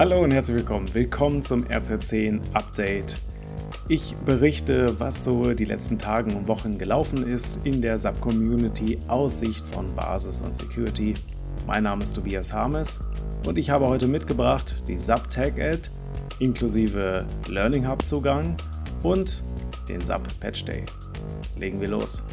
Hallo und herzlich willkommen. Willkommen zum RZ10 Update. Ich berichte, was so die letzten Tage und Wochen gelaufen ist in der SAP-Community aus Sicht von Basis und Security. Mein Name ist Tobias Harmes und ich habe heute mitgebracht die SAP Tag Ad inklusive Learning Hub Zugang und den SAP Patch Day. Legen wir los.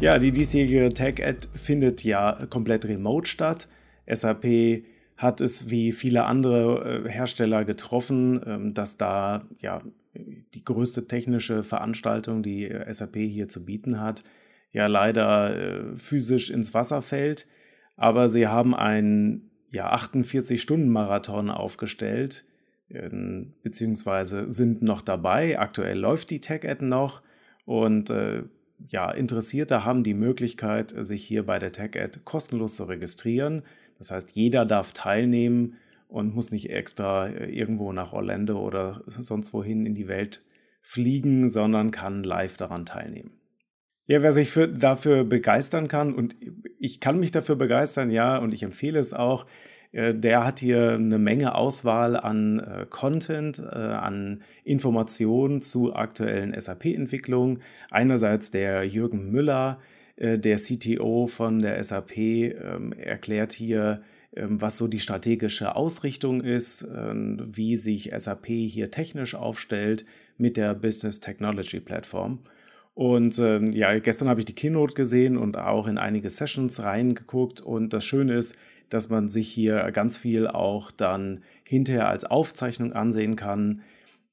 Ja, die diesjährige Tech-Ad findet ja komplett remote statt. SAP hat es wie viele andere äh, Hersteller getroffen, ähm, dass da ja die größte technische Veranstaltung, die äh, SAP hier zu bieten hat, ja leider äh, physisch ins Wasser fällt. Aber sie haben einen ja, 48-Stunden-Marathon aufgestellt, ähm, beziehungsweise sind noch dabei. Aktuell läuft die Tech-Ad noch und ja, Interessierte haben die Möglichkeit, sich hier bei der TechAd kostenlos zu registrieren. Das heißt, jeder darf teilnehmen und muss nicht extra äh, irgendwo nach Orlando oder sonst wohin in die Welt fliegen, sondern kann live daran teilnehmen. Ja, wer sich für, dafür begeistern kann, und ich kann mich dafür begeistern, ja, und ich empfehle es auch, der hat hier eine Menge Auswahl an äh, Content, äh, an Informationen zu aktuellen SAP-Entwicklungen. Einerseits der Jürgen Müller, der CTO von der SAP, ähm, erklärt hier, ähm, was so die strategische Ausrichtung ist, ähm, wie sich SAP hier technisch aufstellt mit der Business Technology Plattform. Und ja, gestern habe ich die Keynote gesehen und auch in einige Sessions reingeguckt. Und das Schöne ist, dass man sich hier ganz viel auch dann hinterher als Aufzeichnung ansehen kann.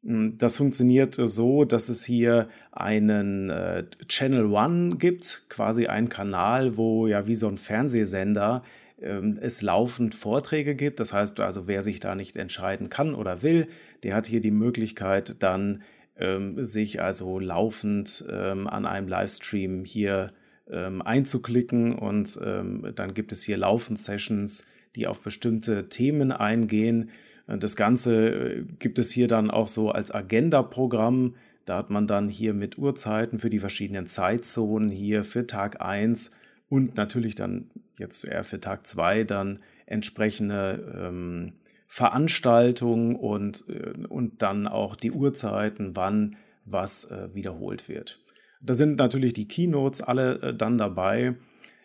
Hm, das funktioniert so, dass es hier einen äh, Channel One gibt, quasi einen Kanal, wo ja wie so ein Fernsehsender ähm, es laufend Vorträge gibt. Das heißt also, wer sich da nicht entscheiden kann oder will, der hat hier die Möglichkeit dann ähm, sich also laufend ähm, an einem Livestream hier zu ähm, einzuklicken und ähm, dann gibt es hier laufend Sessions, die auf bestimmte Themen eingehen. Das Ganze äh, gibt es hier dann auch so als Agenda-Programm. Da hat man dann hier mit Uhrzeiten für die verschiedenen Zeitzonen hier für Tag 1 und natürlich dann jetzt eher für Tag 2 dann entsprechende ähm, Veranstaltungen und, äh, und dann auch die Uhrzeiten, wann was äh, wiederholt wird. Da sind natürlich die Keynotes alle äh, dann dabei.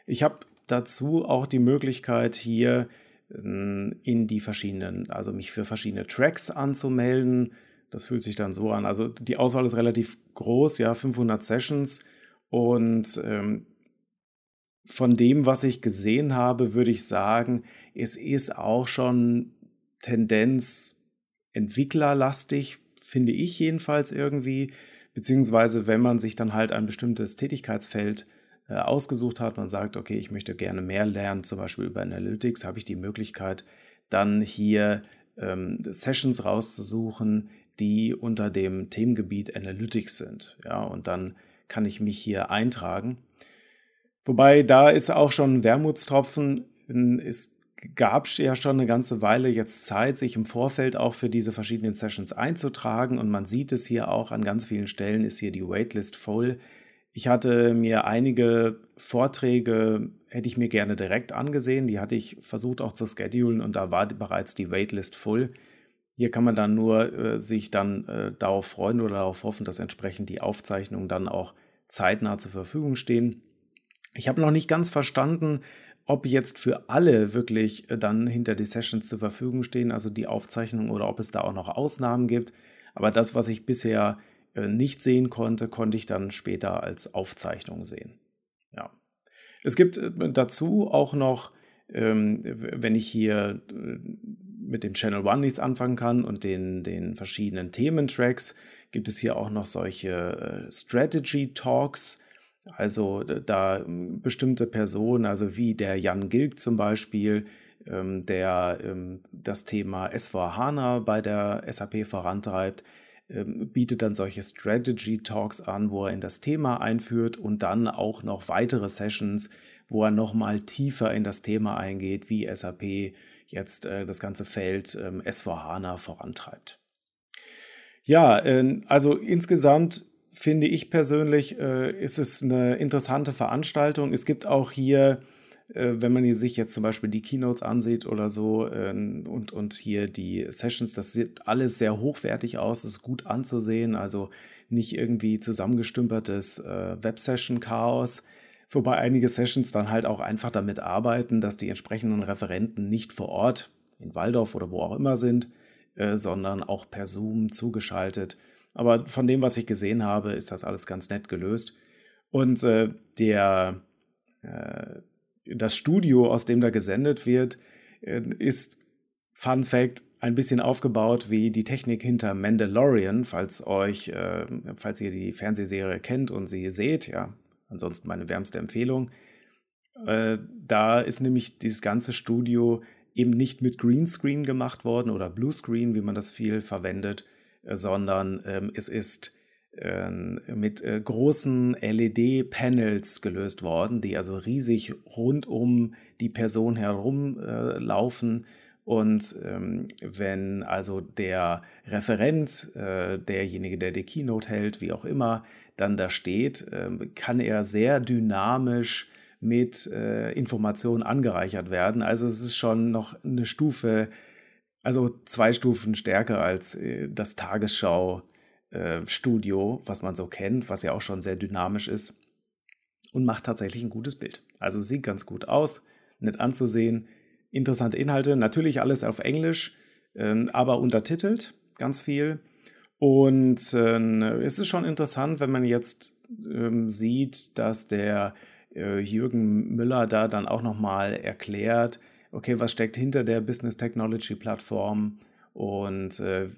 Ich habe dazu auch die Möglichkeit hier äh, in die verschiedenen, also mich für verschiedene Tracks anzumelden. Das fühlt sich dann so an. Also die Auswahl ist relativ groß, ja, 500 Sessions. Und ähm, von dem, was ich gesehen habe, würde ich sagen, es ist auch schon Tendenz entwicklerlastig, finde ich jedenfalls irgendwie beziehungsweise wenn man sich dann halt ein bestimmtes Tätigkeitsfeld äh, ausgesucht hat, man sagt, okay, ich möchte gerne mehr lernen, zum Beispiel über Analytics, habe ich die Möglichkeit, dann hier ähm, Sessions rauszusuchen, die unter dem Themengebiet Analytics sind. Ja, und dann kann ich mich hier eintragen. Wobei da ist auch schon ein Wermutstropfen. Es gab ja schon eine ganze Weile jetzt Zeit, sich im Vorfeld auch für diese verschiedenen Sessions einzutragen und man sieht es hier auch an ganz vielen Stellen ist hier die Waitlist voll. Ich hatte mir einige Vorträge, hätte ich mir gerne direkt angesehen, die hatte ich versucht auch zu schedulen und da war bereits die Waitlist voll. Hier kann man dann nur äh, sich dann äh, darauf freuen oder darauf hoffen, dass entsprechend die Aufzeichnungen dann auch zeitnah zur Verfügung stehen. Ich habe noch nicht ganz verstanden, ob jetzt für alle wirklich äh, dann hinter die Sessions zur Verfügung stehen, also die Aufzeichnung, oder ob es da auch noch Ausnahmen gibt. Aber das, was ich bisher äh, nicht sehen konnte, konnte ich dann später als Aufzeichnung sehen. Ja. Es gibt äh, dazu auch noch, ähm, wenn ich hier mit dem Channel One nichts anfangen kann und den, den verschiedenen Thementracks, gibt es hier auch noch solche Strategy Talks also da bestimmte Personen, also wie der Jan Gilg zum Beispiel, ähm, der ähm, das Thema S4HANA bei der SAP vorantreibt, ähm, bietet dann solche Strategy Talks an, wo er in das Thema einführt und dann auch noch weitere Sessions, wo er nochmal tiefer in das Thema eingeht, wie SAP jetzt äh, das ganze Feld S4HANA vorantreibt. Ja, also insgesamt finde ich persönlich, äh, ist es eine interessante Veranstaltung. Es gibt auch hier, äh, wenn man sich jetzt zum Beispiel die Keynotes ansieht oder so äh, und, und hier die Sessions, das sieht alles sehr hochwertig aus, ist gut anzusehen, also nicht irgendwie zusammengestümpertes äh, Web-Session-Chaos. Wobei einige Sessions dann halt auch einfach damit arbeiten, dass die entsprechenden Referenten nicht vor Ort in Waldorf oder wo auch immer sind, äh, sondern auch per Zoom zugeschaltet aber von dem, was ich gesehen habe, ist das alles ganz nett gelöst. Und äh, der, äh, das Studio, aus dem da gesendet wird, äh, ist, Fun Fact, ein bisschen aufgebaut wie die Technik hinter Mandalorian, falls euch, äh, falls ihr die Fernsehserie kennt und sie seht, ja, ansonsten meine wärmste Empfehlung. Äh, da ist nämlich dieses ganze Studio eben nicht mit Greenscreen gemacht worden oder Bluescreen, wie man das viel verwendet, sondern ähm, es ist äh, mit äh, großen LED-Panels gelöst worden, die also riesig rund um die Person herum äh. Und ähm, wenn also der Referent, äh, derjenige, der die Keynote hält, wie auch immer, dann da steht, ähm, kann er sehr dynamisch mit Informationen angereichert werden. Also es ist schon noch eine Stufe also zwei Stufen stärker als äh, das Tagesschau-Studio, äh, was man so kennt, was ja auch schon sehr dynamisch ist und macht tatsächlich ein gutes Bild. Also sieht ganz gut aus, nett anzusehen, interessante Inhalte, natürlich alles auf Englisch, ähm, aber untertitelt ganz viel. Und äh, es ist schon interessant, wenn man jetzt ähm, sieht, dass der Jürgen Müller da dann auch nochmal erklärt, okay, was steckt hinter der Business Technology Plattform und äh,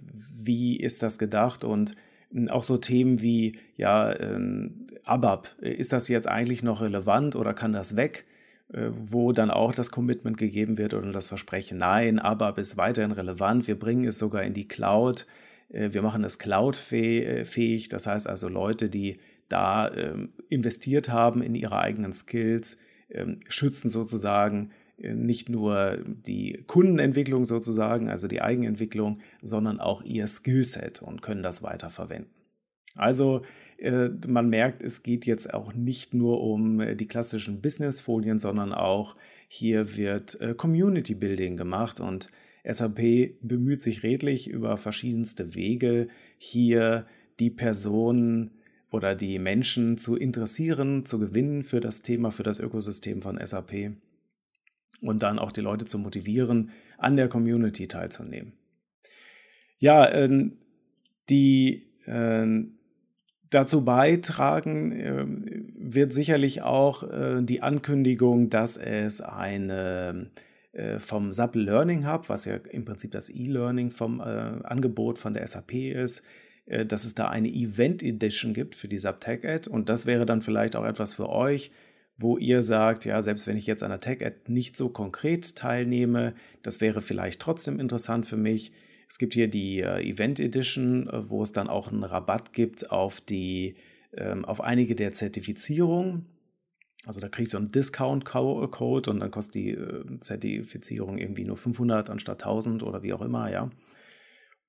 wie ist das gedacht und hm, auch so Themen wie, ja, äh, ABAP, ist das jetzt eigentlich noch relevant oder kann das weg? Äh, wo dann auch das Commitment gegeben wird oder das Versprechen, nein, ABAP ist weiterhin relevant, wir bringen es sogar in die Cloud, äh, wir machen es cloudfähig, das heißt also Leute, die da ähm, investiert haben in ihre eigenen Skills, ähm, schützen sozusagen nicht nur die Kundenentwicklung sozusagen, also die Eigenentwicklung, sondern auch ihr Skillset und können das weiterverwenden. Also äh, man merkt, es geht jetzt auch nicht nur um äh, die klassischen Business-Folien, sondern auch hier wird äh, Community Building gemacht und SAP bemüht sich redlich über verschiedenste Wege, hier die Personen oder die Menschen zu interessieren, zu gewinnen für das Thema, für das Ökosystem von SAP und dann auch die Leute zu motivieren, an der Community teilzunehmen. Ja, äh, die äh, dazu beitragen äh, wird sicherlich auch äh, die Ankündigung, dass es eine äh, vom SAP Learning Hub, was ja im Prinzip das E-Learning vom äh, Angebot von der SAP ist, dass es da eine Event Edition gibt für die SAP Tech Ad und das wäre dann vielleicht auch etwas für euch, wo ihr sagt, ja, selbst wenn ich jetzt an der Tech-Ad nicht so konkret teilnehme, das wäre vielleicht trotzdem interessant für mich. Es gibt hier die äh, Event Edition, äh, wo es dann auch einen Rabatt gibt auf die, ähm, auf einige der Zertifizierungen. Also da ich so einen Discount-Code und dann kostet die äh, Zertifizierung irgendwie nur 500 anstatt 1000 oder wie auch immer, ja.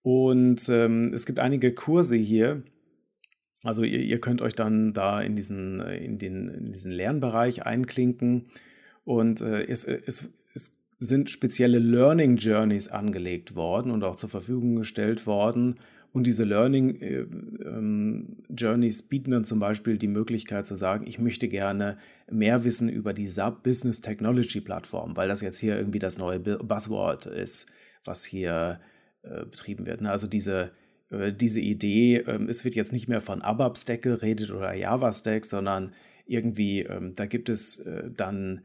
Und ähm, es gibt einige Kurse hier, also ihr, ihr, könnt euch dann da in diesen, äh, in den, in diesen Lernbereich einklinken und äh, es, äh, es, es sind spezielle Learning Journeys angelegt worden und auch zur Verfügung gestellt worden. Und diese Learning äh, ähm, Journeys bieten dann zum Beispiel die Möglichkeit zu sagen, ich möchte gerne mehr wissen über die SAP Business Technology Plattform, weil das jetzt hier irgendwie das neue Buzzword ist, was hier äh, betrieben wird. Ne? Also diese äh, diese Idee, ähm, es wird jetzt nicht mehr von ABAP-Stack geredet oder Java-Stack, sondern irgendwie, ähm, da gibt es äh, dann,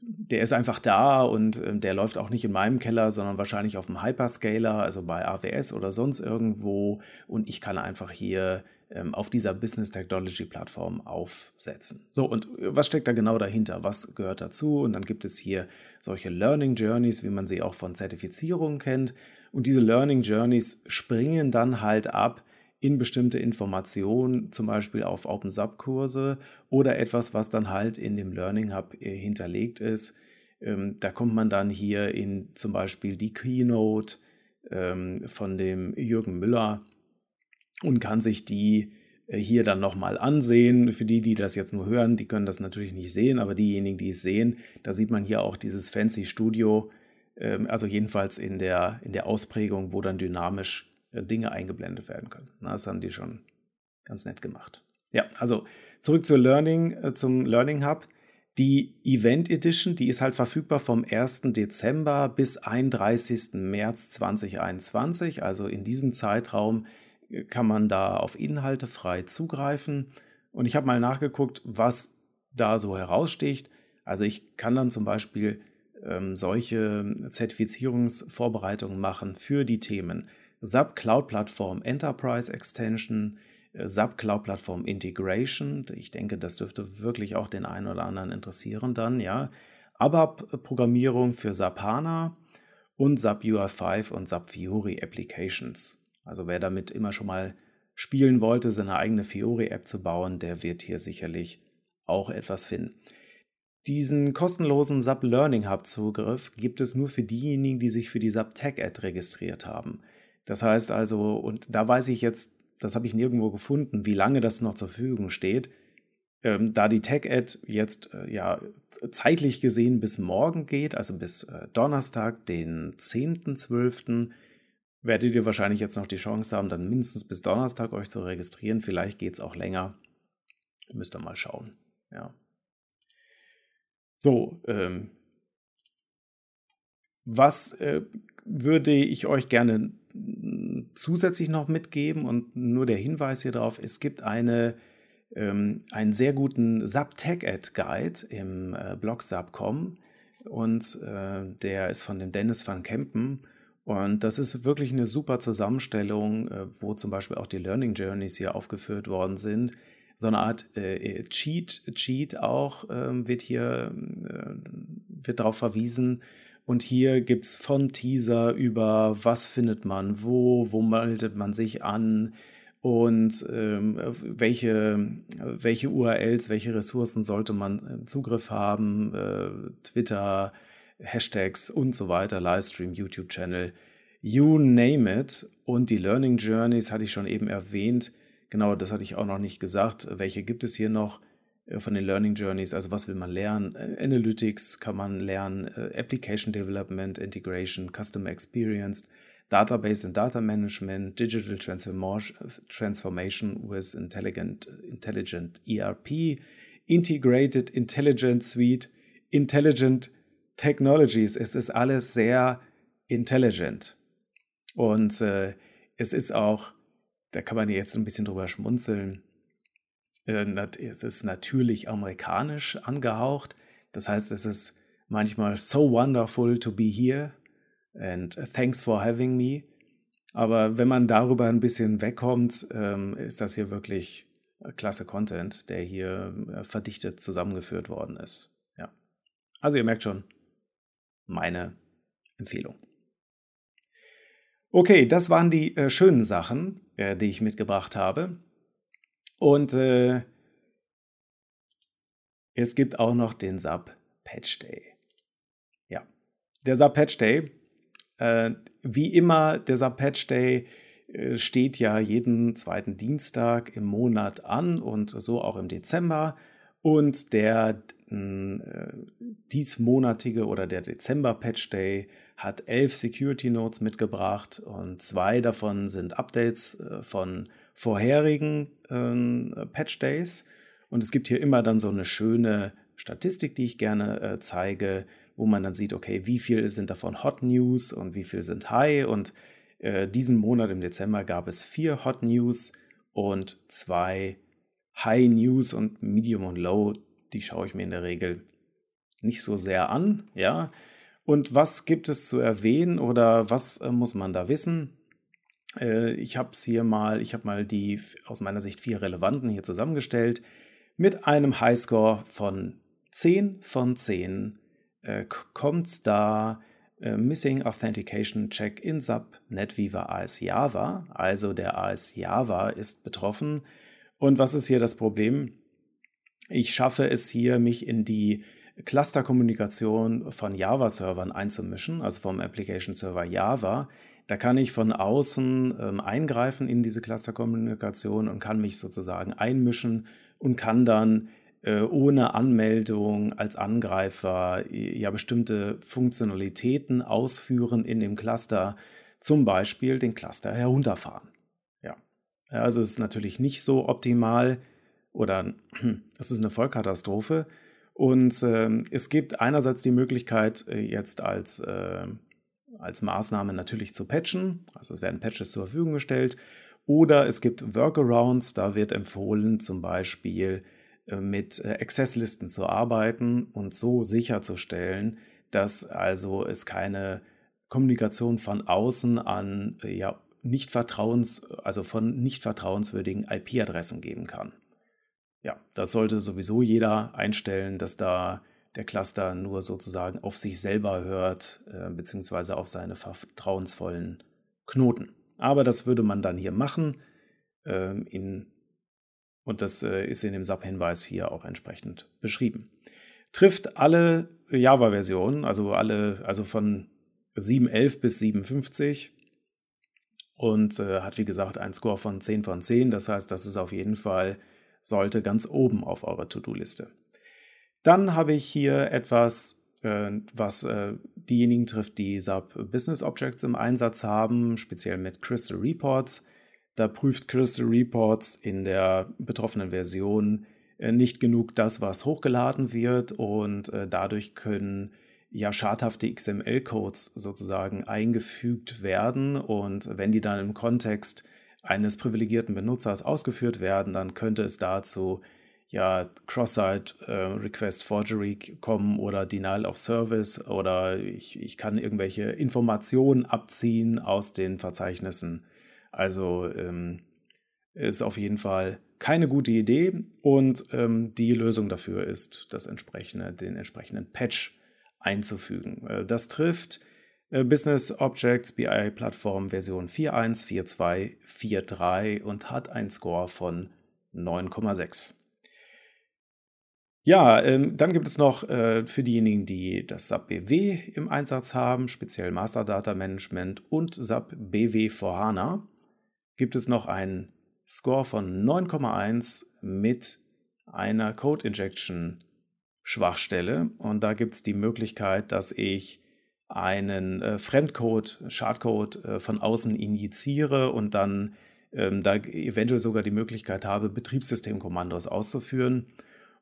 der ist einfach da und ähm, der läuft auch nicht in meinem Keller, sondern wahrscheinlich auf dem Hyperscaler, also bei AWS oder sonst irgendwo. Und ich kann einfach hier auf dieser Business Technology Plattform aufsetzen. So, und äh, was steckt da genau dahinter? Was gehört dazu? Und dann gibt es hier solche Learning Journeys, wie man sie auch von Zertifizierungen kennt. Und diese Learning Journeys springen dann halt ab in bestimmte Informationen, zum Beispiel auf OpenSub-Kurse oder etwas, was dann halt in dem Learning Hub äh, hinterlegt ist. Ähm, da kommt man dann hier in zum Beispiel die Keynote ähm, von dem Jürgen Müller und kann sich die äh, hier dann nochmal ansehen. Für die, die das jetzt nur hören, die können das natürlich nicht sehen, aber diejenigen, die es sehen, da sieht man hier auch dieses Fancy Studio, also jedenfalls in der, in der Ausprägung, wo dann dynamisch äh, Dinge eingeblendet werden können. Das haben die schon ganz nett gemacht. Ja, also zurück zur Learning, äh, zum Learning Hub. Die Event Edition, die ist halt verfügbar vom 1. Dezember bis 31. März 2021. Also in diesem Zeitraum äh, kann man da auf Inhalte frei zugreifen. Und ich habe mal nachgeguckt, was da so heraussticht. Also ich kann dann zum Beispiel ähm, solche Zertifizierungsvorbereitungen machen für die Themen SAP Cloud Plattform Enterprise Extension, äh, SAP Cloud Plattform Integration. Ich denke, das dürfte wirklich auch den einen oder anderen interessieren dann, ja. ABAP-Programmierung für SAP HANA und SAP UI5 und SAP Fiori Applications. Also wer damit immer schon mal spielen wollte, seine eigene Fiori-App zu bauen, der wird hier sicherlich auch etwas finden. Diesen kostenlosen SAP Learning Hub Zugriff gibt es nur für diejenigen, die sich für die SAP Tech Ad registriert haben. Das heißt also, und da weiß ich jetzt das habe ich nirgendwo gefunden, wie lange das noch zur Verfügung steht. Ähm, da die Tech-Ad jetzt äh, ja zeitlich gesehen bis morgen geht, also bis äh, Donnerstag, den 10.12., werdet ihr wahrscheinlich jetzt noch die Chance haben, dann mindestens bis Donnerstag euch zu registrieren. Vielleicht geht es auch länger. Müsst ihr mal schauen. Ja. So, ähm, was äh, würde ich euch gerne zusätzlich noch mitgeben und nur der Hinweis hier drauf, es gibt eine, ähm, einen sehr guten SAP Tech Ad Guide im äh, Blog SAP.com und äh, der ist von dem Dennis van Kempen und das ist wirklich eine super Zusammenstellung, äh, wo zum Beispiel auch die Learning Journeys hier aufgeführt worden sind. So eine Art äh, Cheat, Cheat auch ähm, wird hier äh, wird darauf verwiesen, und hier gibt es von Teaser über, was findet man wo, wo meldet man sich an und ähm, welche, welche URLs, welche Ressourcen sollte man Zugriff haben, äh, Twitter, Hashtags und so weiter, Livestream, YouTube-Channel, you name it. Und die Learning Journeys hatte ich schon eben erwähnt. Genau, das hatte ich auch noch nicht gesagt. Welche gibt es hier noch? Äh, von den Learning Journeys, also was will man lernen? Äh, Analytics kann man lernen, äh, Application Development, Integration, Customer Experience, Database and Data Management, Digital Transformation with Intelligent, Intelligent ERP, Integrated Intelligent Suite, Intelligent Technologies. Es ist alles sehr intelligent. Und äh, es ist auch, da kann man jetzt ein bisschen drüber schmunzeln, äh, es ist natürlich amerikanisch angehaucht. Das heißt, es ist manchmal so wonderful to be here and thanks for having me. Aber wenn man darüber ein bisschen wegkommt, ähm, ist das hier wirklich klasse Content, der hier äh, verdichtet zusammengeführt worden ist. Ja. Also ihr merkt schon, meine Empfehlung. Okay, das waren die äh, schönen Sachen, äh, die ich mitgebracht habe. Und äh, es gibt auch noch den SAP Patch Day. Ja, der SAP Patch Day. Äh, wie immer, der SAP Patch Day äh, steht ja jeden zweiten Dienstag im Monat an und so auch im Dezember. Und der äh, diesmonatige oder der Dezember Patch Day hat elf Security Notes mitgebracht und zwei davon sind Updates äh, von vorherigen äh, Patch Days. Und es gibt hier immer dann so eine schöne Statistik, die ich gerne äh, zeige, wo man dann sieht, okay, wie viel sind davon Hot News und wie viel sind High. Und diesen Monat im Dezember gab es vier Hot News und zwei High News und Medium und Low. Die schaue ich mir in der Regel nicht so sehr an, ja. Und was gibt es zu erwähnen oder was äh, muss man da wissen? Äh, ich habe es hier mal, ich habe mal die aus meiner Sicht vier relevanten hier zusammengestellt. Mit einem Highscore von 10 von 10 äh, kommt da äh, Missing Authentication Check in SAP NetWeaver AS Java. Also der AS Java ist betroffen. Und was ist hier das Problem? Ich schaffe es hier, mich in die Clusterkommunikation von Java-Servern einzumischen, also vom Application Server Java Da kann ich von außen ähm, eingreifen in diese Clusterkommunikation und kann mich sozusagen einmischen und kann dann äh, ohne Anmeldung als Angreifer äh, ja bestimmte Funktionalitäten ausführen in dem Cluster, zum Beispiel den Cluster herunterfahren. Ja, also es ist natürlich nicht so optimal oder es ist eine Vollkatastrophe. Und äh, es gibt einerseits die Möglichkeit, äh, jetzt als, äh, als Maßnahme natürlich zu patchen. Also es werden Patches zur Verfügung gestellt. Oder es gibt Workarounds, da wird empfohlen, zum Beispiel äh, mit äh, Accesslisten zu arbeiten und so sicherzustellen, dass also es keine Kommunikation von außen an äh, ja, nicht vertrauens, also von nicht vertrauenswürdigen IP-Adressen geben kann. Ja, das sollte sowieso jeder einstellen, dass da der Cluster nur sozusagen auf sich selber hört, äh, beziehungsweise auf seine vertrauensvollen Knoten. Aber das würde man dann hier machen. Äh, in, und das äh, ist in dem SAP-Hinweis hier auch entsprechend beschrieben. Trifft alle Java-Versionen, also alle, also von 7.11 bis 7.50 und äh, hat wie gesagt einen Score von 10 von 10. Das heißt, das ist auf jeden Fall sollte ganz oben auf eurer To-Do-Liste. Dann habe ich hier etwas, äh, was äh, diejenigen trifft, die SAP Business Objects im Einsatz haben, speziell mit Crystal Reports. Da prüft Crystal Reports in der betroffenen Version äh, nicht genug das, was hochgeladen wird und äh, dadurch können ja schadhafte XML-Codes sozusagen eingefügt werden und wenn die dann im Kontext eines privilegierten Benutzers ausgeführt werden, dann könnte es dazu ja Cross-Site äh, kommen oder Denial of Service oder ich, ich kann irgendwelche Informationen abziehen aus den Verzeichnissen. Also ähm, ist auf jeden Fall keine gute Idee und ähm, die Lösung dafür ist, das entsprechende, den entsprechenden Patch einzufügen. Äh, das trifft äh, Business Objects BI Plattform Version 4.1, 4.2, 4.3 und hat einen Score von 9,6. Ja, ähm, dann gibt es noch äh, für diejenigen, die das SAP BW im Einsatz haben, speziell Master Data Management und SAP BW for HANA, gibt es noch einen Score von 9,1 mit einer Code Injection Schwachstelle. Und da gibt es die Möglichkeit, dass ich einen äh, Fremdcode, Schadcode äh, von außen injiziere und dann ähm, da eventuell sogar die Möglichkeit habe, Betriebssystemkommandos auszuführen.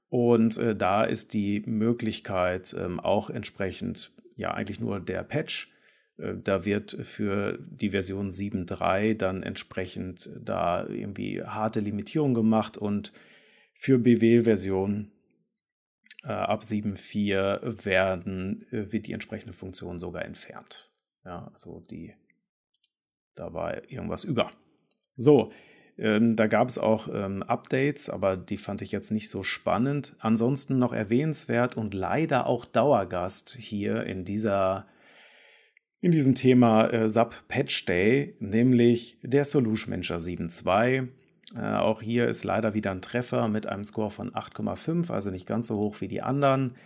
Und äh, da ist die Möglichkeit ähm, auch entsprechend ja eigentlich nur der Patch. Äh, da wird für die Version 7.3 dann entsprechend da irgendwie harte Limitierung gemacht und für BW-Version äh, ab 7.4 werden, äh, wird die entsprechende Funktion sogar entfernt. Ja, also die, da war irgendwas über. So, ähm, da gab es auch ähm, Updates, aber die fand ich jetzt nicht so spannend. Ansonsten noch erwähnenswert und leider auch Dauergast hier in dieser in diesem Thema äh, SAP Patch Day, nämlich der Solution Manager 7.2. Äh, auch hier ist leider wieder ein Treffer mit einem Score von 8,5, also nicht ganz so hoch wie die anderen.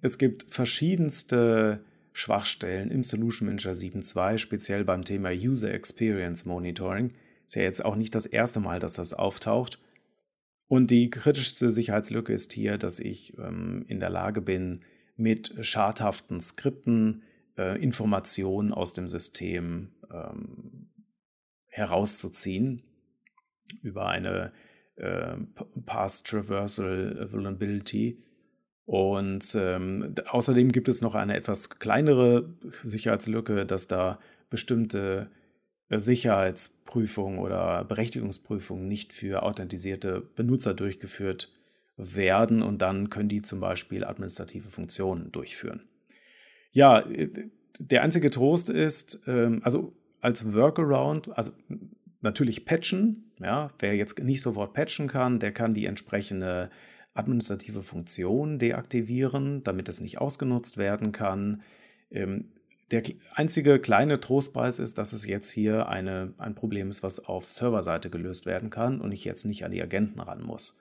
Es gibt verschiedenste Schwachstellen im Solution Manager 7.2, speziell beim Thema User Experience Monitoring. Ist ja jetzt auch nicht das erste Mal, dass das auftaucht. Und die kritischste Sicherheitslücke ist hier, dass ich ähm, in der Lage bin, mit schadhaften Skripten äh, Informationen aus dem System ähm, herauszuziehen über eine äh, Past Traversal Vulnerability. Und ähm, außerdem gibt es noch eine etwas kleinere Sicherheitslücke, dass da bestimmte äh, Sicherheitsprüfungen oder Berechtigungsprüfungen nicht für authentisierte Benutzer durchgeführt werden und dann können die zum Beispiel administrative Funktionen durchführen. Ja, äh, der einzige Trost ist, ähm, also als Workaround, also natürlich patchen. Ja, wer jetzt nicht sofort patchen kann, der kann die entsprechende administrative Funktion deaktivieren, damit es nicht ausgenutzt werden kann. Ähm, der einzige kleine Trostpreis ist, dass es jetzt hier eine, ein Problem ist, was auf Serverseite gelöst werden kann und ich jetzt nicht an die Agenten ran muss.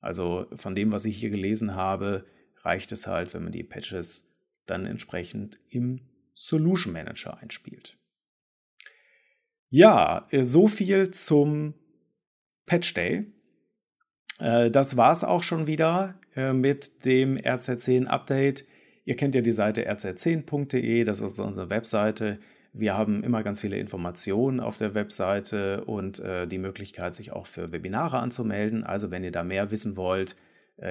Also von dem, was ich hier gelesen habe, reicht es halt, wenn man die Patches dann entsprechend im Solution Manager einspielt. Ja, so viel zum Patch Day. Äh, das war es auch schon wieder äh, mit dem RZ10 Update. Ihr kennt ja die Seite rz10.de, das ist unsere Webseite. Wir haben immer ganz viele Informationen auf der Webseite und äh, die Möglichkeit, sich auch für Webinare anzumelden. Also wenn ihr da mehr wissen wollt,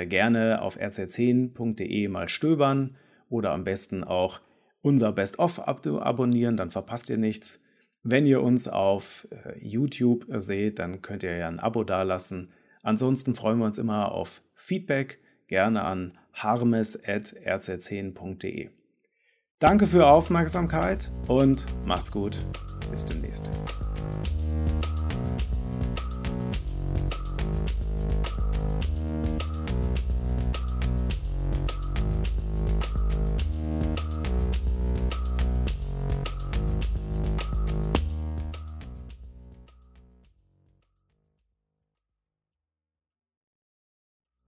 gerne auf rz10.de mal stöbern oder am besten auch unser Best-of abonnieren, dann verpasst ihr nichts. Wenn ihr uns auf YouTube seht, dann könnt ihr ja ein Abo dalassen. Ansonsten freuen wir uns immer auf Feedback, gerne an harmes.rz10.de. Danke für Aufmerksamkeit und macht's gut. Bis demnächst.